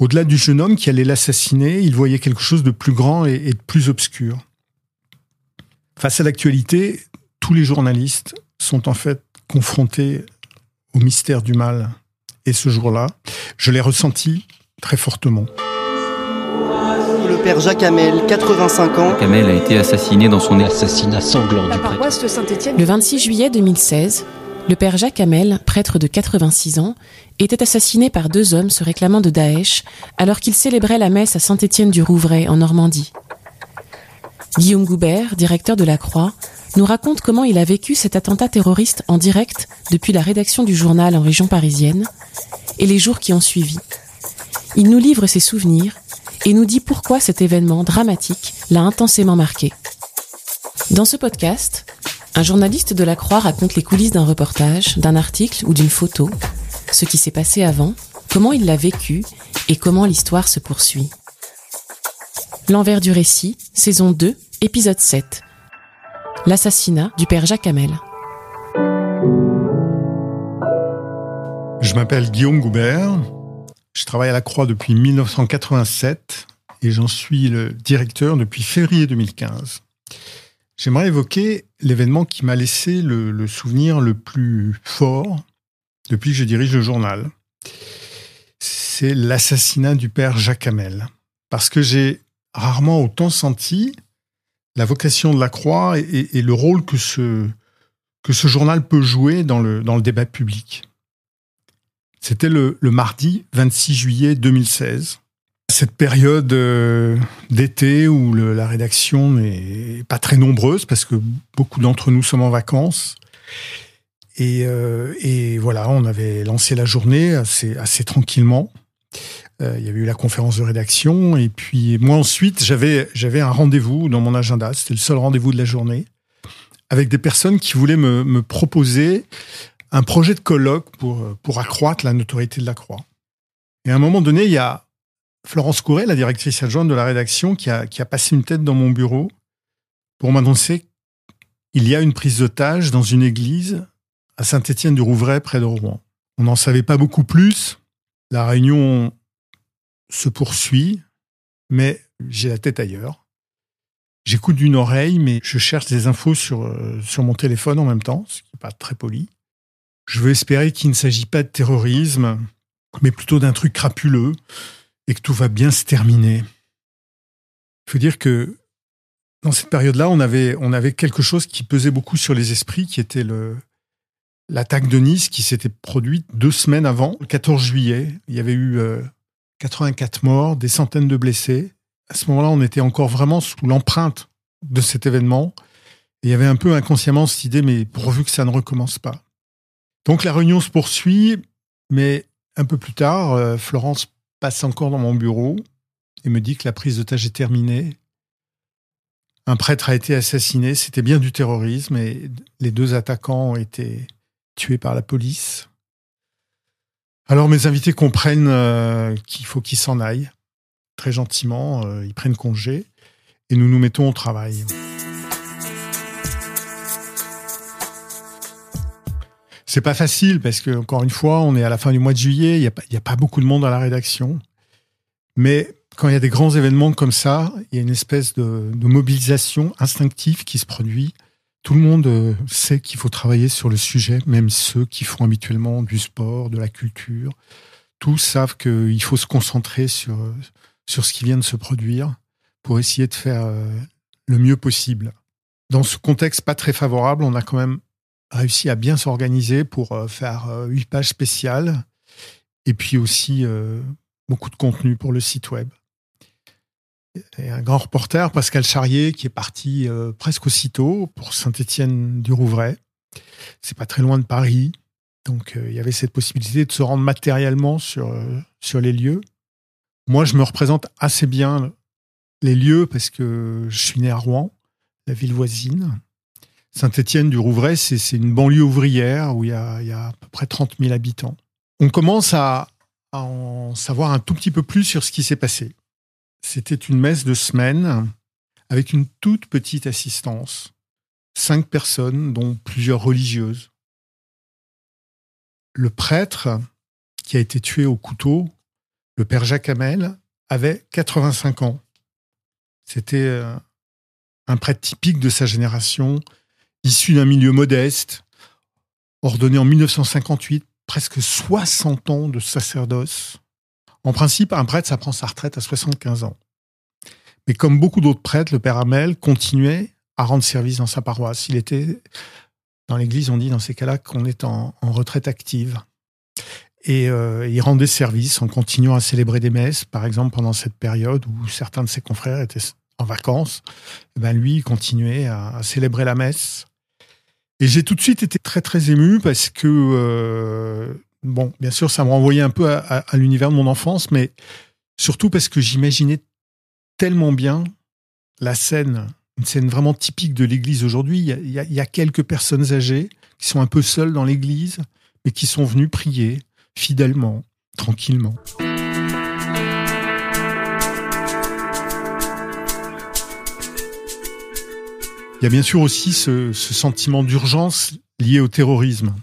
Au-delà du jeune homme qui allait l'assassiner, il voyait quelque chose de plus grand et, de plus obscur. Face à l'actualité, tous les journalistes sont en fait confrontés au mystère du mal. Et ce jour-là, je l'ai ressenti très fortement. Le père Jacques Hamel, 85 ans. Hamel a été assassiné dans son assassinat sanglant du prêtre. Le 26 juillet 2016, le père Jacques Hamel, prêtre de 86 ans, était assassiné par deux hommes se réclamant de Daesh alors qu'il célébrait la messe à Saint-Étienne-du-Rouvray en Normandie. Guillaume Goubert, directeur de la Croix, nous raconte comment il a vécu cet attentat terroriste en direct depuis la rédaction du journal en région parisienne et les jours qui ont suivi. Il nous livre ses souvenirs et nous dit pourquoi cet événement dramatique l'a intensément marqué. Dans ce podcast, un journaliste de la Croix raconte les coulisses d'un reportage, d'un article ou d'une photo, ce qui s'est passé avant, comment il l'a vécu et comment l'histoire se poursuit. L'envers du récit, saison 2, épisode 7. L'assassinat du père Jacques Hamel. Je m'appelle Guillaume Goubert. Je travaille à la Croix depuis 1987 et j'en suis le directeur depuis février 2015. J'aimerais évoquer l'événement qui m'a laissé le, souvenir le plus fort depuis que je dirige le journal. C'est l'assassinat du père Jacques Hamel. Parce que j'ai rarement autant senti la vocation de la Croix et, le rôle que ce, journal peut jouer dans le, dans le débat public. C'était le, le mardi 26 juillet 2016 cette période euh, d'été où la rédaction n'est pas très nombreuse parce que beaucoup d'entre nous sommes en vacances. Et, euh, voilà, on avait lancé la journée assez, tranquillement. Euh, il y avait eu la conférence de rédaction et puis moi ensuite j'avais un rendez-vous dans mon agenda. C'était le seul rendez-vous de la journée avec des personnes qui voulaient me, me proposer un projet de colloque pour pour accroître la notoriété de la Croix. Et à un moment donné, il y a Florence Couret, la directrice adjointe de la rédaction, qui a, passé une tête dans mon bureau pour m'annoncer qu'il y a une prise d'otage dans une église à Saint-Étienne-du-Rouvray, près de Rouen. On n'en savait pas beaucoup plus. La réunion se poursuit, mais j'ai la tête ailleurs. J'écoute d'une oreille, mais je cherche des infos sur, euh, sur mon téléphone en même temps, ce qui n'est pas très poli. Je veux espérer qu'il ne s'agit pas de terrorisme, mais plutôt d'un truc crapuleux, et que tout va bien se terminer. Il faut dire que dans cette période-là, on avait, on avait quelque chose qui pesait beaucoup sur les esprits, qui était le, l'attaque de Nice qui s'était produite deux semaines avant, le 14 juillet. Il y avait eu 84 euh, morts, des centaines de blessés. À ce moment-là, on était encore vraiment sous l'empreinte de cet événement. Et il y avait un peu inconsciemment cette idée, mais pourvu que ça ne recommence pas. Donc la réunion se poursuit, mais un peu plus tard, euh, Florence passe encore dans mon bureau et me dit que la prise d'otage est terminée. Un prêtre a été assassiné, c'était bien du terrorisme et les deux attaquants ont été tués par la police. Alors mes invités comprennent euh, qu'il faut qu'ils s'en aillent. Très gentiment, euh, ils prennent congé et nous nous mettons au travail. C'est pas facile parce que, encore une fois, on est à la fin du mois de juillet, il n'y a, pas beaucoup de monde à la rédaction. Mais quand il y a des grands événements comme ça, il y a une espèce de, de mobilisation instinctive qui se produit. Tout le monde euh, sait qu'il faut travailler sur le sujet, même ceux qui font habituellement du sport, de la culture. Tous savent qu'il faut se concentrer sur, sur ce qui vient de se produire pour essayer de faire euh, le mieux possible. Dans ce contexte pas très favorable, on a quand même réussi à bien s'organiser pour euh, faire euh, huit pages spéciales et puis aussi euh, beaucoup de contenu pour le site web. Et un grand reporter, Pascal Charrier, qui est parti presque aussitôt pour Saint-Étienne-du-Rouvray. C'est pas très loin de Paris. Donc il y avait cette possibilité de se rendre matériellement sur, sur les lieux. Moi, je me représente assez bien les lieux parce que je suis né à Rouen, la ville voisine. Saint-Étienne du Rouvray, c'est une banlieue ouvrière où il y, a, à peu près 30 000 habitants. On commence à, en savoir un tout petit peu plus sur ce qui s'est passé. C'était une messe de semaine avec une toute petite assistance. Cinq personnes, dont plusieurs religieuses. Le prêtre qui a été tué au couteau, le père Jacques Hamel, avait 85 ans. C'était euh, un prêtre typique de sa génération, issu d'un milieu modeste, ordonné en 1958, presque 60 ans de sacerdoce. En principe, un prêtre, ça prend sa retraite à 75 ans. Mais comme beaucoup d'autres prêtres, le père Hamel continuait à rendre service dans sa paroisse. Il était, dans l'église, on dit dans ces cas-là qu'on est en, retraite active. Et euh, il rendait service en continuant à célébrer des messes, par exemple pendant cette période où certains de ses confrères étaient en vacances. Eh ben lui, il continuait à, célébrer la messe. Et j'ai tout de suite été très très ému parce que, euh, bon, bien sûr, ça me renvoyait un peu à l'univers de mon enfance, mais surtout parce que j'imaginais tellement bien la scène, une scène vraiment typique de l'église aujourd'hui. Il, y, a, quelques personnes âgées qui sont un peu seules dans l'église, mais qui sont venues prier fidèlement, tranquillement. Il y a bien sûr aussi ce, sentiment d'urgence lié au terrorisme.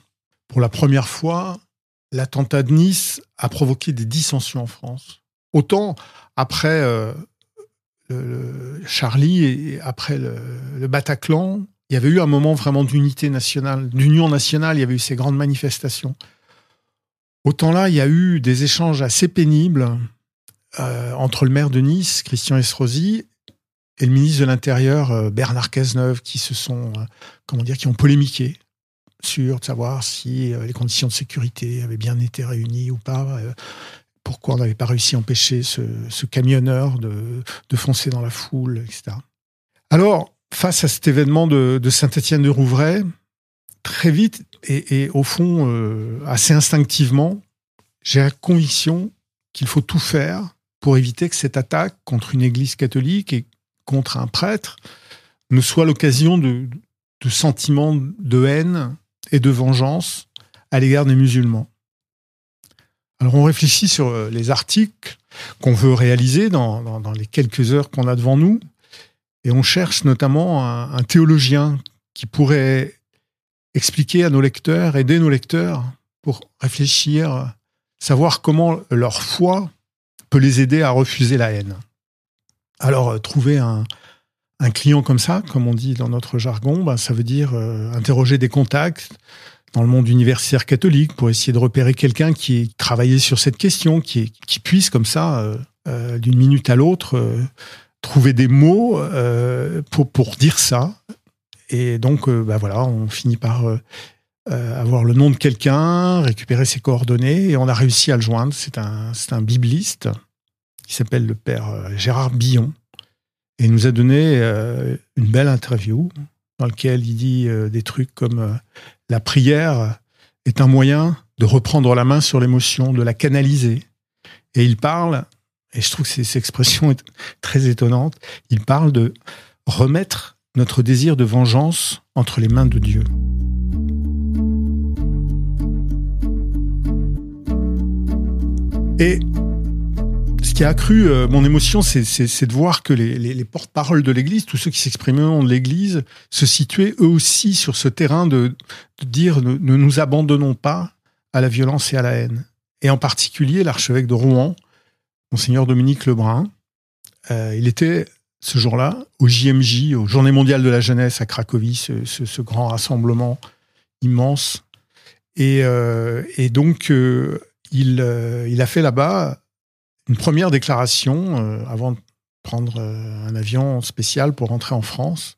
Pour la première fois, l'attentat de Nice a provoqué des dissensions en France. Autant après euh, Charlie et après le, Bataclan, il y avait eu un moment vraiment d'unité nationale, d'union nationale, il y avait eu ces grandes manifestations. Autant là, il y a eu des échanges assez pénibles euh, entre le maire de Nice, Christian Estrosi, et le ministre de l'Intérieur, euh, Bernard Cazeneuve, qui se sont, euh, comment dire, qui ont polémiqué sur de savoir si les conditions de sécurité avaient bien été réunies ou pas pourquoi on n'avait pas réussi à empêcher ce, camionneur de, foncer dans la foule, etc. Alors, face à cet événement de, Saint-Étienne de Rouvray, très vite et, au fond euh, assez instinctivement, j'ai la conviction qu'il faut tout faire pour éviter que cette attaque contre une église catholique et contre un prêtre ne soit l'occasion de, sentiments de haine et de vengeance à l'égard des musulmans. Alors on réfléchit sur euh, les articles qu'on veut réaliser dans, les quelques heures qu'on a devant nous, et on cherche notamment un, théologien qui pourrait expliquer à nos lecteurs, aider nos lecteurs pour réfléchir, savoir comment leur foi peut les aider à refuser la haine. Alors euh, trouver un, client comme ça, comme on dit dans notre jargon, ben, ça veut dire euh, interroger des contacts, dans le monde universitaire catholique pour essayer de repérer quelqu'un qui ait travaillé sur cette question, qui, puisse comme ça, euh, d'une minute à l'autre, trouver des mots pour, pour dire ça. Et donc, bah voilà, on finit par avoir le nom de quelqu'un, récupérer ses coordonnées, et on a réussi à le joindre. C'est un, c'est un bibliste s'appelle le père Gérard Billon, et il nous a donné une belle interview dans laquelle il dit des trucs comme la prière est un moyen de reprendre la main sur l'émotion, de la canaliser. Et il parle, et je trouve que cette expression est très étonnante, il parle de remettre notre désir de vengeance entre les mains de Dieu. Et qui accru euh, mon émotion, c'est de voir que les, porte-paroles de l'Église, tous ceux qui s'expriment au nom de l'Église, se situaient eux aussi sur ce terrain de, dire ne, nous abandonnons pas à la violence et à la haine. Et en particulier l'archevêque de Rouen, monseigneur Dominique Lebrun, euh, il était ce jour-là au JMJ, aux Journées mondiales de la jeunesse à Cracovie, ce, grand rassemblement immense. Et, euh, donc, il a fait là-bas une première déclaration euh, avant de prendre euh, un avion spécial pour rentrer en France,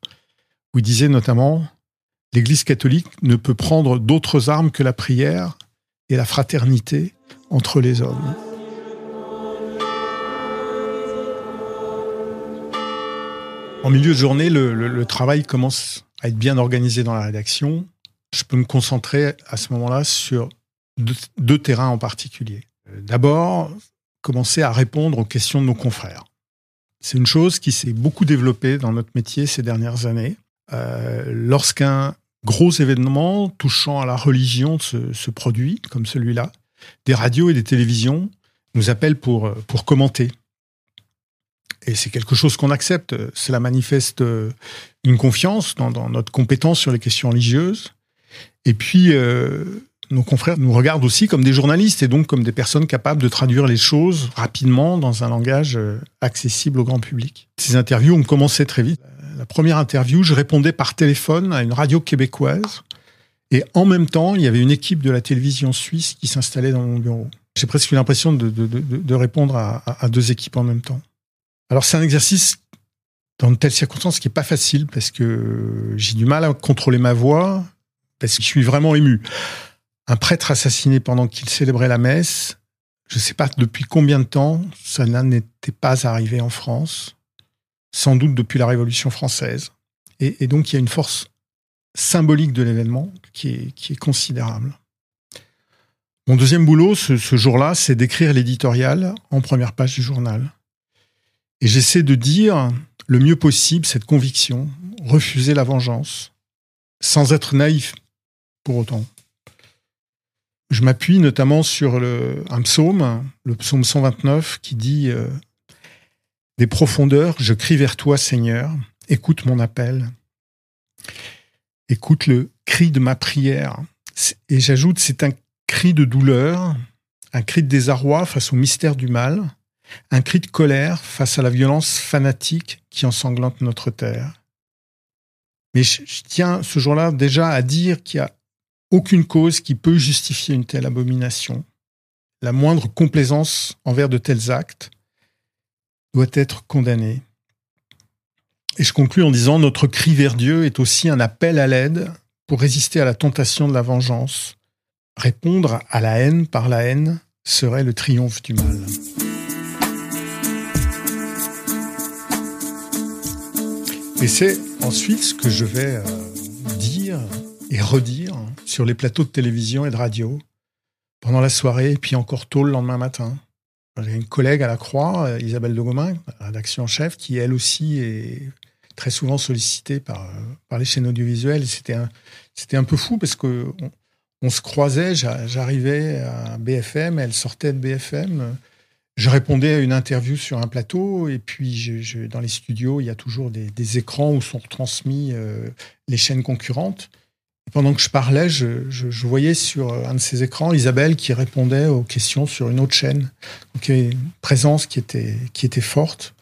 où il disait notamment L'Église catholique ne peut prendre d'autres armes que la prière et la fraternité entre les hommes. En milieu de journée, le, travail commence à être bien organisé dans la rédaction. Je peux me concentrer à ce moment-là sur deux terrains en particulier. D'abord, commencer à répondre aux questions de nos confrères. C'est une chose qui s'est beaucoup développée dans notre métier ces dernières années. Euh, lorsqu'un gros événement touchant à la religion se, produit, comme celui-là, des radios et des télévisions nous appellent pour, pour commenter. Et c'est quelque chose qu'on accepte. Cela manifeste euh, une confiance dans, notre compétence sur les questions religieuses. Et puis, euh, nos confrères nous regardent aussi comme des journalistes et donc comme des personnes capables de traduire les choses rapidement dans un langage euh, accessible au grand public. Ces interviews ont commencé très vite. La première interview, je répondais par téléphone à une radio québécoise et en même temps, il y avait une équipe de la télévision suisse qui s'installait dans mon bureau. J'ai presque eu l'impression de, répondre à, deux équipes en même temps. Alors c'est un exercice dans de telles circonstances qui est pas facile parce que j'ai du mal à contrôler ma voix parce que je suis vraiment ému un prêtre assassiné pendant qu'il célébrait la messe. Je ne sais pas depuis combien de temps cela n'était pas arrivé en France, sans doute depuis la Révolution française. Et, donc il y a une force symbolique de l'événement qui est, considérable. Mon deuxième boulot ce, ce jour-là, c'est d'écrire l'éditorial en première page du journal. Et j'essaie de dire le mieux possible cette conviction, refuser la vengeance, sans être naïf pour autant. Je m'appuie notamment sur le, un psaume, le psaume 129, qui dit euh, Des profondeurs, je crie vers toi, Seigneur, écoute mon appel, écoute le cri de ma prière. Et j'ajoute, c'est un cri de douleur, un cri de désarroi face au mystère du mal, un cri de colère face à la violence fanatique qui ensanglante notre terre. Mais je tiens ce jour-là déjà à dire qu'il y a aucune cause qui peut justifier une telle abomination. La moindre complaisance envers de tels actes doit être condamnée. Et je conclus en disant notre cri vers Dieu est aussi un appel à l'aide pour résister à la tentation de la vengeance. Répondre à la haine par la haine serait le triomphe du mal. Et c'est ensuite ce que je vais euh, dire et redire sur les plateaux de télévision et de radio pendant la soirée, et puis encore tôt le lendemain matin. J'ai une collègue à la Croix, euh, Isabelle de Gomin, rédaction en chef, qui elle aussi est très souvent sollicitée par, euh, les chaînes audiovisuelles. C'était un, c'était un peu fou parce que on, se croisait, j'arrivais à BFM, elle sortait de BFM. Je répondais à une interview sur un plateau et puis dans les studios, il y a toujours des, écrans où sont retransmis euh, les chaînes concurrentes pendant que je parlais, je, voyais sur un de ces écrans Isabelle qui répondait aux questions sur une autre chaîne. Donc il y avait une présence qui était, qui était forte.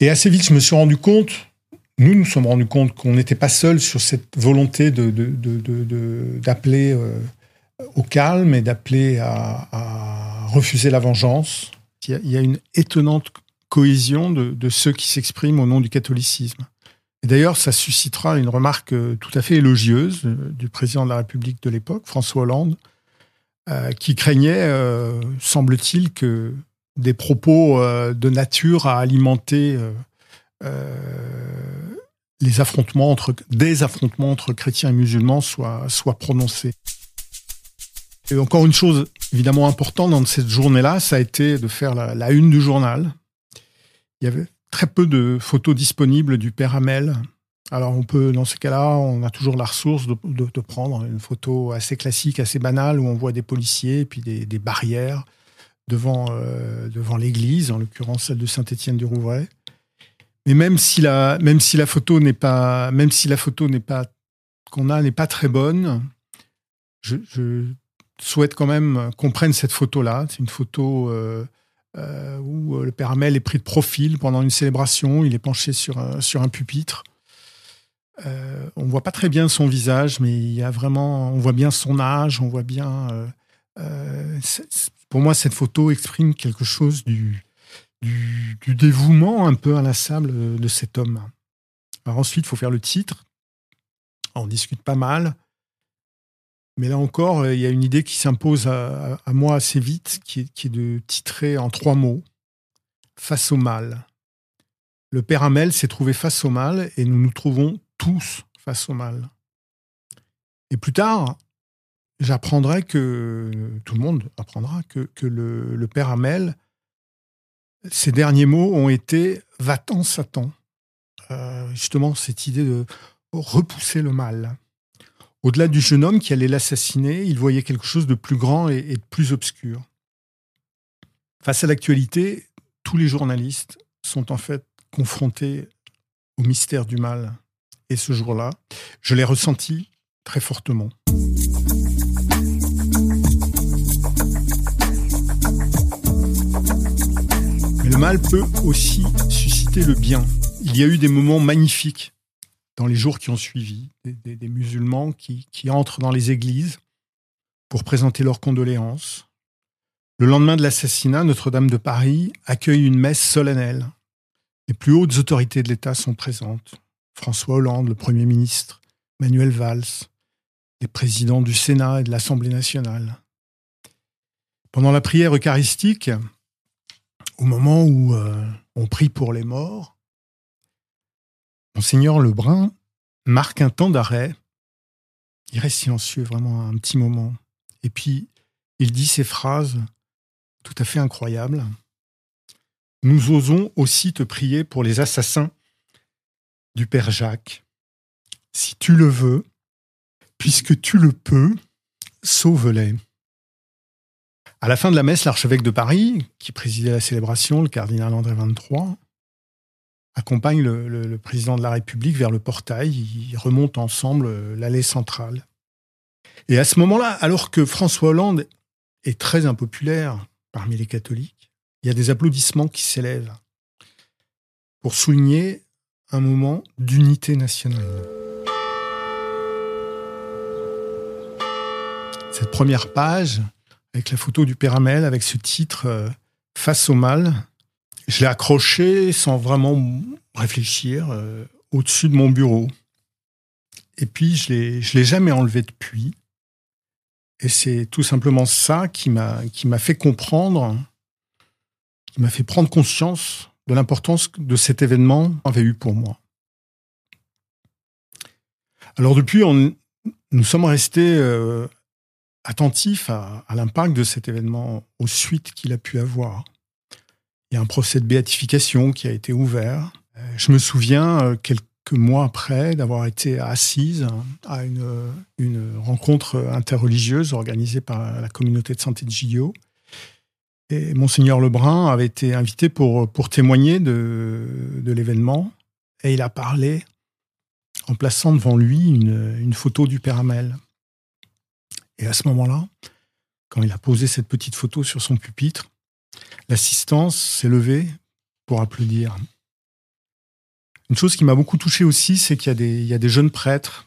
Et assez vite, je me suis rendu compte, nous nous sommes rendus compte qu'on n'était pas seul sur cette volonté d'appeler de, de, euh, au calme et d'appeler à, refuser la vengeance. Il y a, une étonnante cohésion de ceux qui s'expriment au nom du catholicisme. D'ailleurs, ça suscitera une remarque euh, tout à fait élogieuse euh, du président de la République de l'époque, François Hollande, euh, qui craignait, semble-t-il, que des propos de nature à alimenter les affrontements entre, des affrontements entre chrétiens et musulmans soient, soient prononcés. Et encore une chose évidemment importante dans cette journée-là, ça a été de faire la, la une du journal. Il y avait très peu de photos disponibles du père Hamel. Alors on peut, dans ces cas-là, on a toujours la ressource de, prendre une photo assez classique, assez banale, où on voit des policiers et puis des, barrières devant, euh, devant l'église, en l'occurrence celle de Saint-Étienne-du-Rouvray. Mais même si la, même si la photo n'est pas, même si la photo n'est pas qu'on a n'est pas très bonne, je, souhaite quand même qu'on prenne cette photo-là. C'est une photo euh, euh, où euh, le père Hamel est pris de profil pendant une célébration. Il est penché sur un, sur un pupitre. Euh, on voit pas très bien son visage, mais il y a vraiment, on voit bien son âge, on voit bien. Euh, pour moi, cette photo exprime quelque chose du, du, dévouement un peu inlassable de cet homme. Ensuite, il faut faire le titre. On discute pas mal. Mais là encore, euh, il y a une idée qui s'impose à, moi assez vite, qui est, de titrer en trois mots Face au mal. Le père Hamel s'est trouvé face au mal et nous nous trouvons tous face au mal. Et plus tard, j'apprendrai que, tout le monde apprendra que, le, père Hamel Ses derniers mots ont été Va-t'en, Satan. Euh, justement, cette idée de repousser le mal. Au-delà du jeune homme qui allait l'assassiner, il voyait quelque chose de plus grand et, de plus obscur. Face à l'actualité, tous les journalistes sont en fait confrontés au mystère du mal. Et ce jour-là, je l'ai ressenti très fortement. Le mal peut aussi susciter le bien. Il y a eu des moments magnifiques dans les jours qui ont suivi, des, musulmans qui, entrent dans les églises pour présenter leurs condoléances. Le lendemain de l'assassinat, Notre-Dame de Paris accueille une messe solennelle. Les plus hautes autorités de l'État sont présentes. François Hollande, le Premier ministre, Manuel Valls, les présidents du Sénat et de l'Assemblée nationale. Pendant la prière eucharistique, au moment où euh, on prie pour les morts, Monseigneur Lebrun marque un temps d'arrêt. Il reste silencieux vraiment un petit moment. Et puis, il dit ces phrases tout à fait incroyables. Nous osons aussi te prier pour les assassins du Père Jacques. Si tu le veux, puisque tu le peux, sauve-les. À la fin de la messe, l'archevêque de Paris, qui présidait la célébration, le cardinal André XXIII, accompagne le, président de la République vers le portail. Ils remontent ensemble l'allée centrale. Et à ce moment-là, alors que François Hollande est très impopulaire parmi les catholiques, il y a des applaudissements qui s'élèvent pour souligner un moment d'unité nationale. Cette première page, avec la photo du Père avec ce titre euh, Face au mal, je l'ai accroché sans vraiment réfléchir euh, au-dessus de mon bureau. Et puis, je ne l'ai jamais enlevé depuis. Et c'est tout simplement ça qui m'a fait comprendre, qui m'a fait prendre conscience de l'importance de cet événement avait eu pour moi. Alors depuis, on, nous sommes restés euh, attentifs à, l'impact de cet événement, aux suites qu'il a pu avoir. Il y a un procès de béatification qui a été ouvert. Euh, je me souviens, euh, quelques mois après, d'avoir été assise à une, rencontre interreligieuse organisée par la communauté de santé de Gillot et Monseigneur Lebrun avait été invité pour, pour témoigner de, de l'événement. Et il a parlé en plaçant devant lui une, une photo du Père Amel. Et à ce moment-là, quand il a posé cette petite photo sur son pupitre, l'assistance s'est levée pour applaudir. Une chose qui m'a beaucoup touché aussi, c'est qu'il y, a des jeunes prêtres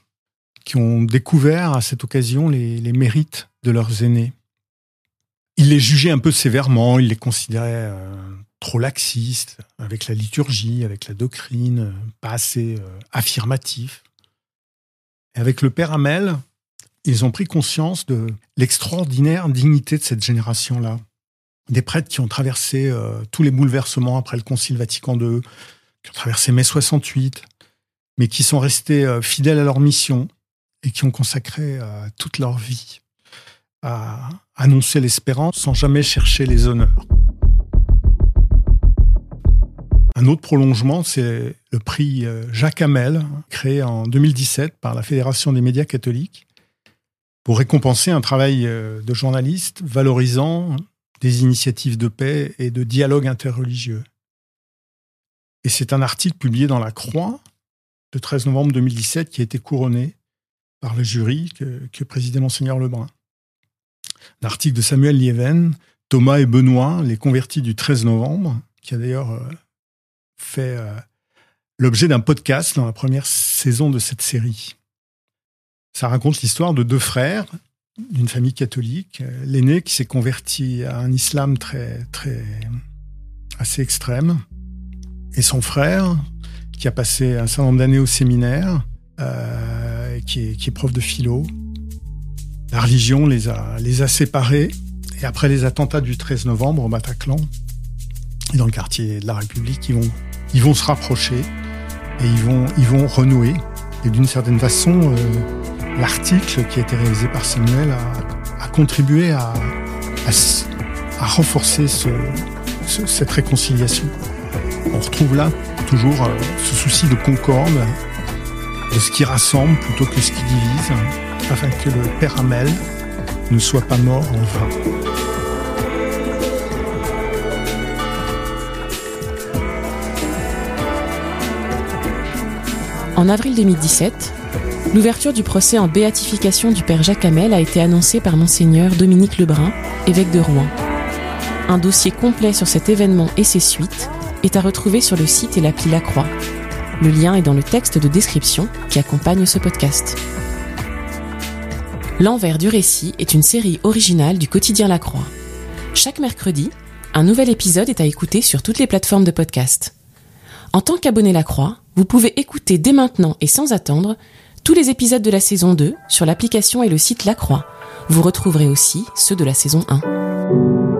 qui ont découvert à cette occasion les, mérites de leurs aînés il les jugeait un peu sévèrement, il les considérait euh, trop laxistes avec la liturgie, avec la doctrine, pas assez euh, affirmatifs. Avec le père Hamel, ils ont pris conscience de l'extraordinaire dignité de cette génération-là. Des prêtres qui ont traversé tous les bouleversements après le Concile Vatican II, qui ont traversé mai 68, mais qui sont restés fidèles à leur mission et qui ont consacré toute leur vie à annoncer l'espérance sans jamais chercher les honneurs. Un autre prolongement, c'est le prix euh, Jacques Hamel, créé en 2017 par la Fédération des médias catholiques, pour récompenser un travail euh, de journaliste valorisant des initiatives de paix et de dialogue interreligieux. Et c'est un article publié dans La Croix le 13 novembre 2017 qui a été couronné par le jury que, présidait Monseigneur Lebrun l'article de Samuel Lieven, Thomas et Benoît, les convertis du 13 novembre, qui a d'ailleurs euh, fait euh, l'objet d'un podcast dans la première saison de cette série. Ça raconte l'histoire de deux frères d'une famille catholique. L'aîné qui s'est converti à un islam très, très, assez extrême, et son frère qui a passé un certain nombre d'années au séminaire, euh, qui, est, qui est prof de philo, la religion les a, les a séparés. Et après les attentats du 13 novembre au Bataclan et dans le quartier de la République, ils vont, ils vont se rapprocher et ils vont, ils vont renouer. Et d'une certaine façon, euh, l'article qui a été réalisé par Samuel a, contribué à, renforcer ce, cette réconciliation. On retrouve là toujours euh, ce souci de concorde, de ce qui rassemble plutôt que ce qui divise, afin que le Père Amel ne soit pas mort en vain. En avril 2017, l'ouverture du procès en béatification du père Jacques Hamel a été annoncée par monseigneur Dominique Lebrun, évêque de Rouen. Un dossier complet sur cet événement et ses suites est à retrouver sur le site et l'appli La Croix. Le lien est dans le texte de description qui accompagne ce podcast. L'envers du récit est une série originale du quotidien La Croix. Chaque mercredi, un nouvel épisode est à écouter sur toutes les plateformes de podcast. En tant qu'abonné La Croix, vous pouvez écouter dès maintenant et sans attendre tous les épisodes de la saison 2 sur l'application et le site La Croix. Vous retrouverez aussi ceux de la saison 1.